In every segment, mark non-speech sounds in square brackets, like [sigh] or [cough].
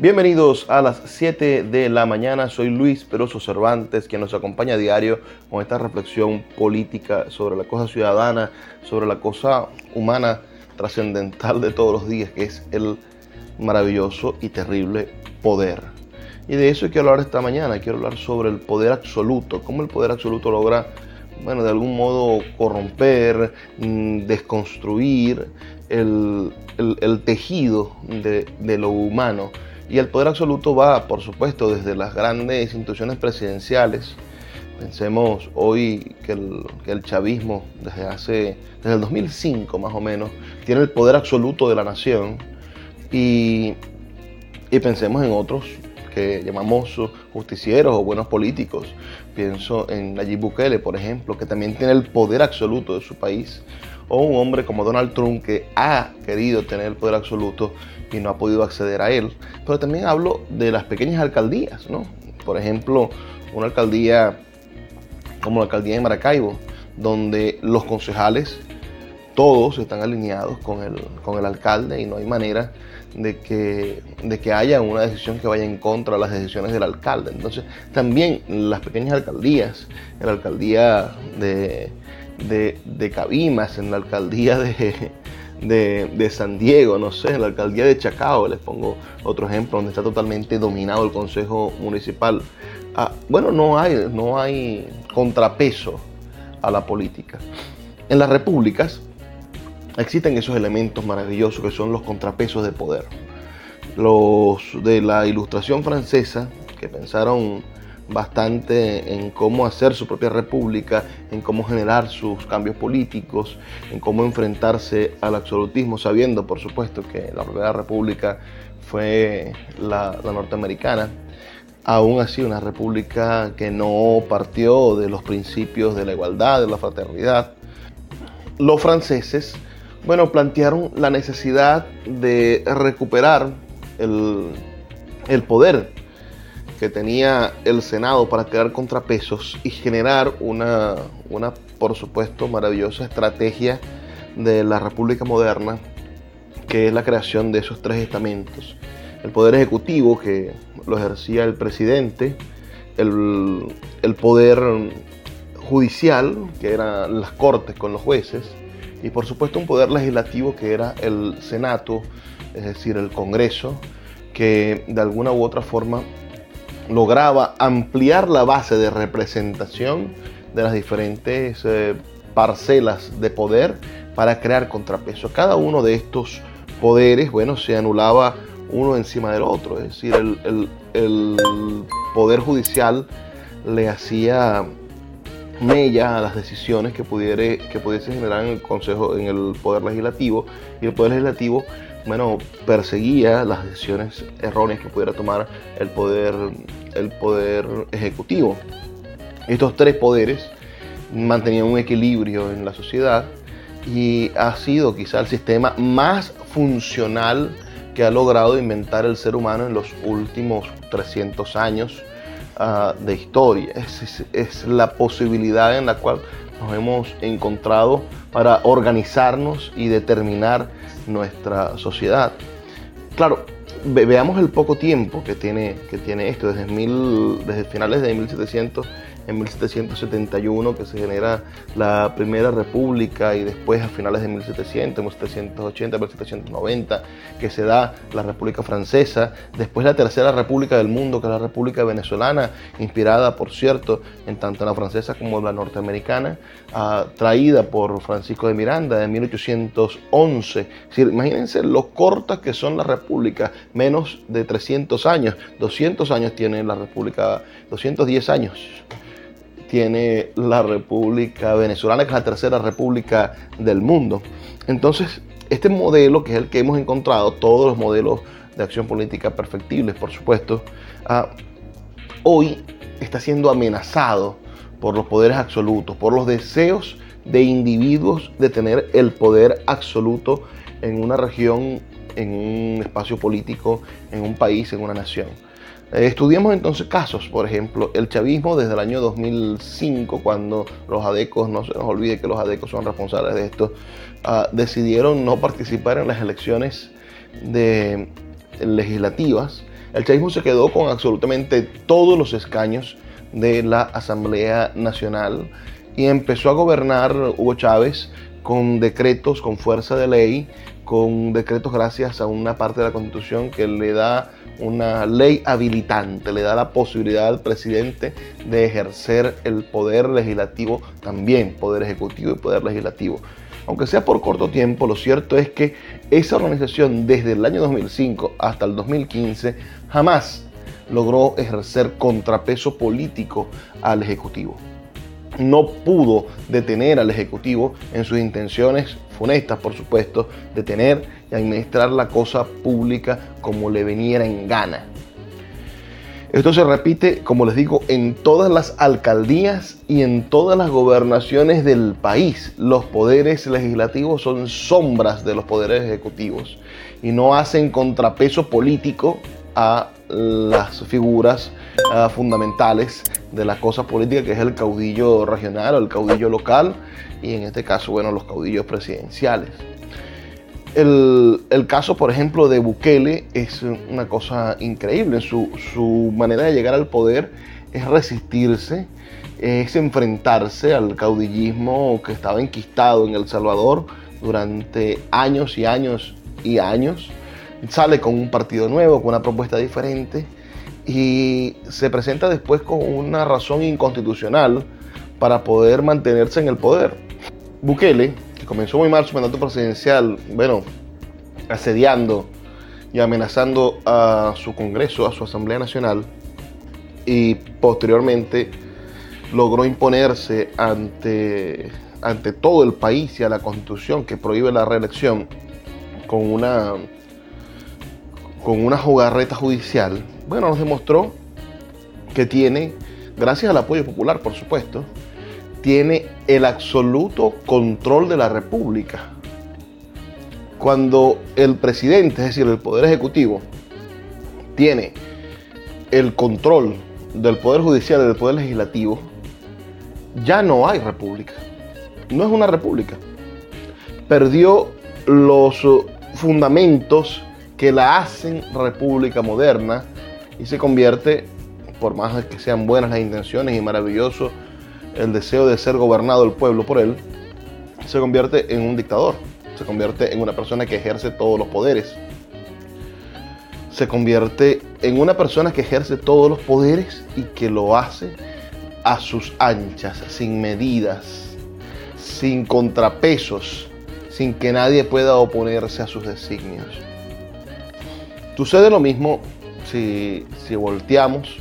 Bienvenidos a las 7 de la mañana. Soy Luis Peroso Cervantes, quien nos acompaña a diario con esta reflexión política sobre la cosa ciudadana, sobre la cosa humana trascendental de todos los días, que es el maravilloso y terrible poder. Y de eso quiero hablar esta mañana. Quiero hablar sobre el poder absoluto, cómo el poder absoluto logra, bueno, de algún modo corromper, mm, desconstruir el, tejido de, de lo humano y el poder absoluto va, por supuesto, desde las grandes instituciones presidenciales. Pensemos hoy que el, chavismo, desde hace, desde el 2005 más o menos, tiene el poder absoluto de la nación. Y, y pensemos en otros que llamamos justicieros o buenos políticos. Pienso en Nayib Bukele, por ejemplo, que también tiene el poder absoluto de su país. O un hombre como Donald Trump que ha querido tener el poder absoluto y no ha podido acceder a él. Pero también hablo de las pequeñas alcaldías, ¿no? Por ejemplo, una alcaldía como la alcaldía de Maracaibo, donde los concejales todos están alineados con el, con el alcalde y no hay manera de que, de que haya una decisión que vaya en contra de las decisiones del alcalde. Entonces, también las pequeñas alcaldías, la alcaldía de, de, de Cabimas, en la alcaldía de, de, San Diego, no sé, la alcaldía de Chacao, les pongo otro ejemplo, donde está totalmente dominado el consejo municipal. Ah, bueno, no hay, no hay contrapeso a la política. En las repúblicas existen esos elementos maravillosos que son los contrapesos de poder. Los de la ilustración francesa, que pensaron bastante en cómo hacer su propia república, en cómo generar sus cambios políticos, en cómo enfrentarse al absolutismo, sabiendo por supuesto que la primera república fue la, norteamericana, aún así una república que no partió de los principios de la igualdad, de la fraternidad. Los franceses, bueno, plantearon la necesidad de recuperar el, el poder que tenía el Senado para crear contrapesos y generar una, una, por supuesto, maravillosa estrategia de la República Moderna, que es la creación de esos tres estamentos. El poder ejecutivo, que lo ejercía el presidente, el, el poder judicial, que eran las cortes con los jueces, y por supuesto un poder legislativo que era el Senado, es decir, el Congreso, que de alguna u otra forma lograba ampliar la base de representación de las diferentes eh, parcelas de poder para crear contrapesos. Cada uno de estos poderes, bueno, se anulaba uno encima del otro, es decir, el, poder judicial le hacía mella a las decisiones que, pudiere, que pudiese generar en el Consejo, en el Poder Legislativo, y el Poder Legislativo bueno, perseguía las decisiones erróneas que pudiera tomar el poder, el poder ejecutivo. Estos tres poderes mantenían un equilibrio en la sociedad y ha sido quizá el sistema más funcional que ha logrado inventar el ser humano en los últimos 300 años ah, de historia. es la posibilidad en la cual nos hemos encontrado para organizarnos y determinar nuestra sociedad. Claro, veamos el poco tiempo que tiene, que tiene esto, desde, mil, desde finales de 1700 en 1771 que se genera la Primera República y después a finales de 1700, 1780, 1790 que se da la República Francesa, después la Tercera República del mundo que es la República Venezolana, inspirada por cierto en tanto la francesa como la norteamericana, ah, traída por Francisco de Miranda de 1811. imagínense lo cortas que son las repúblicas, menos de 300 años, 200 años tiene la República, 210 años tiene la República Venezolana, que es la tercera república del mundo. Entonces, este modelo, que es el que hemos encontrado, todos los modelos de acción política perfectibles, por supuesto, ah, hoy está siendo amenazado por los poderes absolutos, por los deseos de individuos de tener el poder absoluto en una región, en un espacio político, en un país, en una nación. Eh, estudiemos entonces casos, por ejemplo, el chavismo desde el año 2005, cuando los adecos, no se nos olvide que los adecos son responsables de esto, ah, decidieron no participar en las elecciones legislativas. El chavismo se quedó con absolutamente todos los escaños de la Asamblea Nacional y empezó a gobernar Hugo Chávez con decretos, con fuerza de ley, con decretos gracias a una parte de la Constitución que le da una ley habilitante, le da la posibilidad al presidente de ejercer el poder legislativo también, poder ejecutivo y poder legislativo. Aunque sea por corto tiempo, lo cierto es que esa organización desde el año 2005 hasta el 2015 jamás logró ejercer contrapeso político al Ejecutivo. No pudo detener al Ejecutivo en sus intenciones funestas, por supuesto, de tener y administrar la cosa pública como le veniera en gana. Esto se repite, como les digo, en todas las alcaldías y en todas las gobernaciones del país. Los poderes legislativos son sombras de los poderes ejecutivos y no hacen contrapeso político a las figuras uh, fundamentales de la cosa política, que es el caudillo regional o el caudillo local, y en este caso, bueno, los caudillos presidenciales. El, el, caso, por ejemplo, de Bukele es una cosa increíble. Su, su, manera de llegar al poder es resistirse, es enfrentarse al caudillismo que estaba enquistado en El Salvador durante años y años y años sale con un partido nuevo, con una propuesta diferente y se presenta después con una razón inconstitucional para poder mantenerse en el poder. Bukele, que comenzó muy mal su mandato presidencial, bueno, asediando y amenazando a su Congreso, a su Asamblea Nacional, y posteriormente logró imponerse ante, ante todo el país y a la Constitución que prohíbe la reelección con una con una jugarreta judicial, bueno, nos demostró que tiene, gracias al apoyo popular, por supuesto, tiene el absoluto control de la República. Cuando el presidente, es decir, el Poder Ejecutivo, tiene el control del Poder Judicial y del Poder Legislativo, ya no hay república. No es una república. Perdió los fundamentos que la hacen república moderna y se convierte, por más que sean buenas las intenciones y maravilloso el deseo de ser gobernado el pueblo por él, se convierte en un dictador, se convierte en una persona que ejerce todos los poderes, se convierte en una persona que ejerce todos los poderes y que lo hace a sus anchas, sin medidas, sin contrapesos, sin que nadie pueda oponerse a sus designios. Sucede lo mismo si, volteamos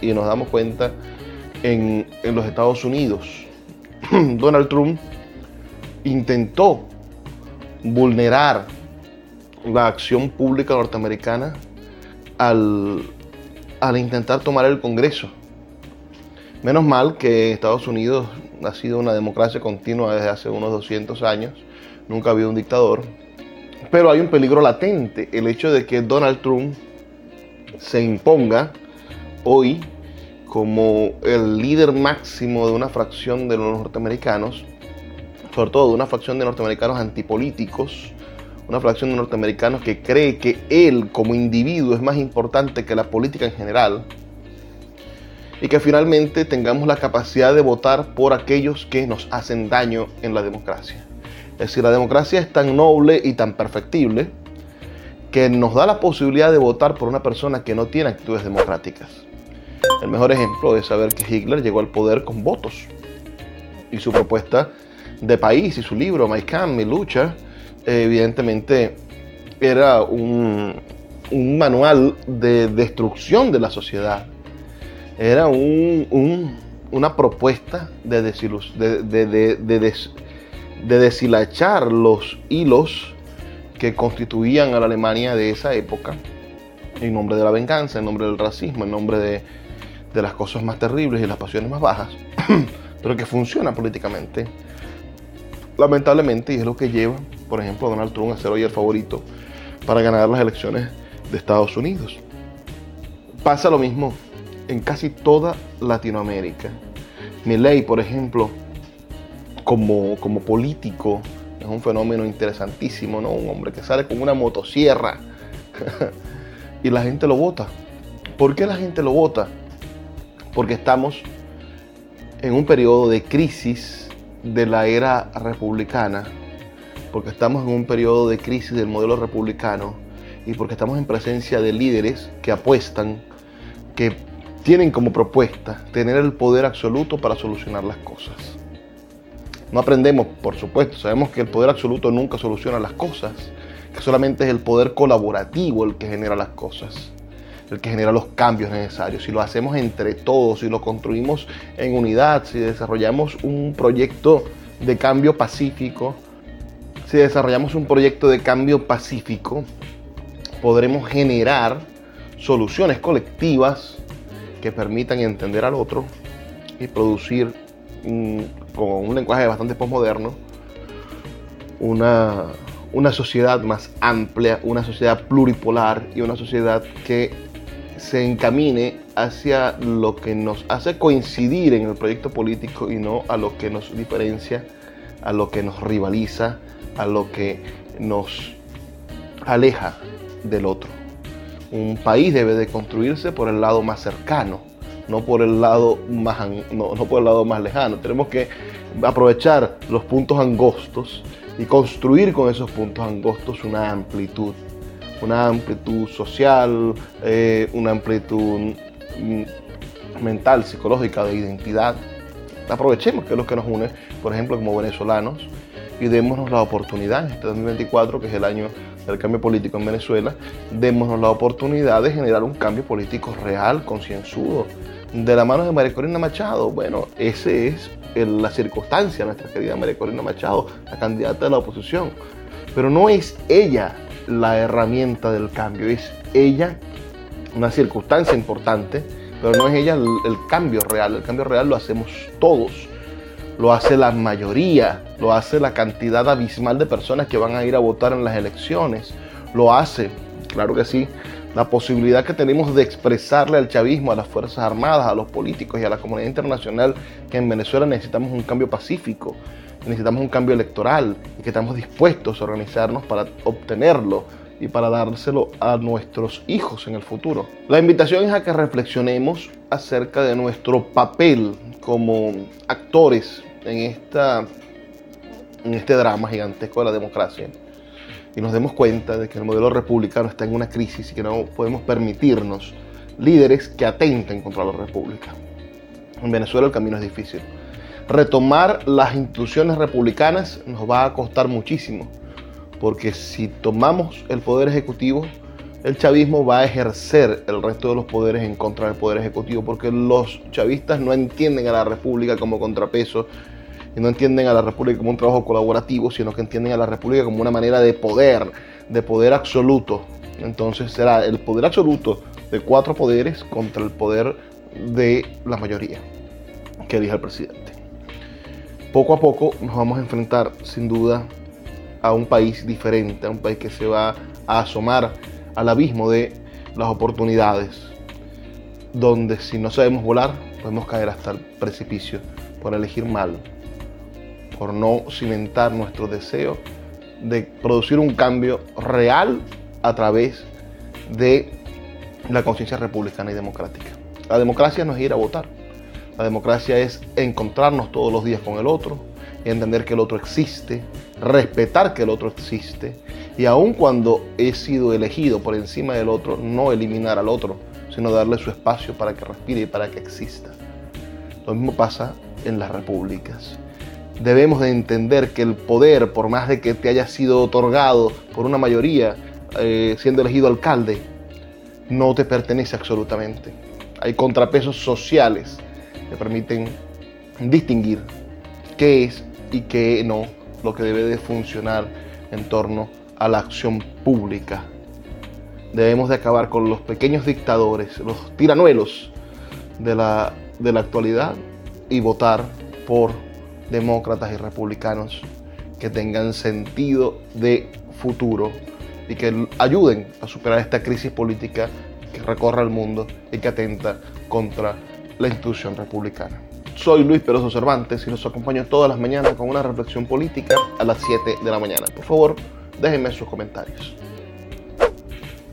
y nos damos cuenta en, en los Estados Unidos. [clears throat] Donald Trump intentó vulnerar la acción pública norteamericana al, al, intentar tomar el Congreso. Menos mal que Estados Unidos ha sido una democracia continua desde hace unos 200 años, nunca ha habido un dictador, pero hay un peligro latente, el hecho de que Donald Trump se imponga hoy como el líder máximo de una fracción de los norteamericanos, sobre todo de una fracción de norteamericanos antipolíticos, una fracción de norteamericanos que cree que él como individuo es más importante que la política en general, y que finalmente tengamos la capacidad de votar por aquellos que nos hacen daño en la democracia. Es decir, la democracia es tan noble y tan perfectible que nos da la posibilidad de votar por una persona que no tiene actitudes democráticas. El mejor ejemplo es saber que Hitler llegó al poder con votos. Y su propuesta de país y su libro, My Kampf, Mi Lucha, evidentemente era un, manual de destrucción de la sociedad. Era una propuesta de, desilus, de, de, de deshilachar los hilos que constituían a la Alemania de esa época en nombre de la venganza, en nombre del racismo, en nombre de, las cosas más terribles y las pasiones más bajas, [clears throat] pero que funciona políticamente. Lamentablemente, y es lo que lleva, por ejemplo, a Donald Trump a ser hoy el favorito para ganar las elecciones de Estados Unidos. Pasa lo mismo en casi toda Latinoamérica. ley, por ejemplo, como, como político es un fenómeno interesantísimo, ¿no? Un hombre que sale con una motosierra [laughs] y la gente lo vota. ¿Por qué la gente lo vota? Porque estamos en un periodo de crisis de la era republicana, porque estamos en un periodo de crisis del modelo republicano y porque estamos en presencia de líderes que apuestan, que tienen como propuesta tener el poder absoluto para solucionar las cosas. No aprendemos, por supuesto, sabemos que el poder absoluto nunca soluciona las cosas, que solamente es el poder colaborativo el que genera las cosas, el que genera los cambios necesarios. Si lo hacemos entre todos, si lo construimos en unidad, si desarrollamos un proyecto de cambio pacífico, si desarrollamos un proyecto de cambio pacífico, podremos generar soluciones colectivas que permitan entender al otro y producir con un lenguaje bastante postmoderno una, una sociedad más amplia, una sociedad pluripolar y una sociedad que se encamine hacia lo que nos hace coincidir en el proyecto político y no a lo que nos diferencia, a lo que nos rivaliza, a lo que nos aleja del otro. Un país debe de construirse por el lado más cercano, no por el lado más, no, por el lado más lejano. Tenemos que aprovechar los puntos angostos y construir con esos puntos angostos una amplitud, una amplitud social, eh, una amplitud mm, mental, psicológica, de identidad. Aprovechemos que es lo que nos une, por ejemplo, como venezolanos, y démonos la oportunidad en este 2024, que es el año del cambio político en Venezuela, démonos la oportunidad de generar un cambio político real, concienzudo, de la mano de María Corina Machado. Bueno, esa es la circunstancia, nuestra querida María Corina Machado, la candidata de la oposición. Pero no es ella la herramienta del cambio, es ella una circunstancia importante, pero no es ella el, el cambio real. El cambio real lo hacemos todos, lo hace la mayoría, lo hace la cantidad abismal de personas que van a ir a votar en las elecciones, lo hace, claro que sí, la posibilidad que tenemos de expresarle al chavismo, a las Fuerzas Armadas, a los políticos y a la comunidad internacional que en Venezuela necesitamos un cambio pacífico, necesitamos un cambio electoral y que estamos dispuestos a organizarnos para obtenerlo y para dárselo a nuestros hijos en el futuro. La invitación es a que reflexionemos acerca de nuestro papel como actores en, esta, en este drama gigantesco de la democracia y nos demos cuenta de que el modelo republicano está en una crisis y que no podemos permitirnos líderes que atenten contra la república. En Venezuela el camino es difícil. Retomar las instituciones republicanas nos va a costar muchísimo, porque si tomamos el poder ejecutivo, el chavismo va a ejercer el resto de los poderes en contra del poder ejecutivo, porque los chavistas no entienden a la república como contrapeso y no entienden a la República como un trabajo colaborativo, sino que entienden a la República como una manera de poder, de poder absoluto. Entonces será el poder absoluto de cuatro poderes contra el poder de la mayoría que elija el presidente. Poco a poco nos vamos a enfrentar sin duda a un país diferente, a un país que se va a asomar al abismo de las oportunidades, donde si no sabemos volar podemos caer hasta el precipicio por elegir mal por no cimentar nuestro deseo de producir un cambio real a través de la conciencia republicana y democrática. La democracia no es ir a votar. La democracia es encontrarnos todos los días con el otro y entender que el otro existe, respetar que el otro existe y aun cuando he sido elegido por encima del otro, no eliminar al otro, sino darle su espacio para que respire y para que exista. Lo mismo pasa en las repúblicas debemos de entender que el poder, por más de que te haya sido otorgado por una mayoría, eh, siendo elegido alcalde, no te pertenece absolutamente. Hay contrapesos sociales que permiten distinguir qué es y qué no lo que debe de funcionar en torno a la acción pública. Debemos de acabar con los pequeños dictadores, los tiranuelos de la, de la actualidad y votar por demócratas y republicanos que tengan sentido de futuro y que ayuden a superar esta crisis política que recorre el mundo y que atenta contra la institución republicana. Soy Luis Peroso Cervantes y los acompaño todas las mañanas con una reflexión política a las 7 de la mañana. Por favor, déjenme sus comentarios.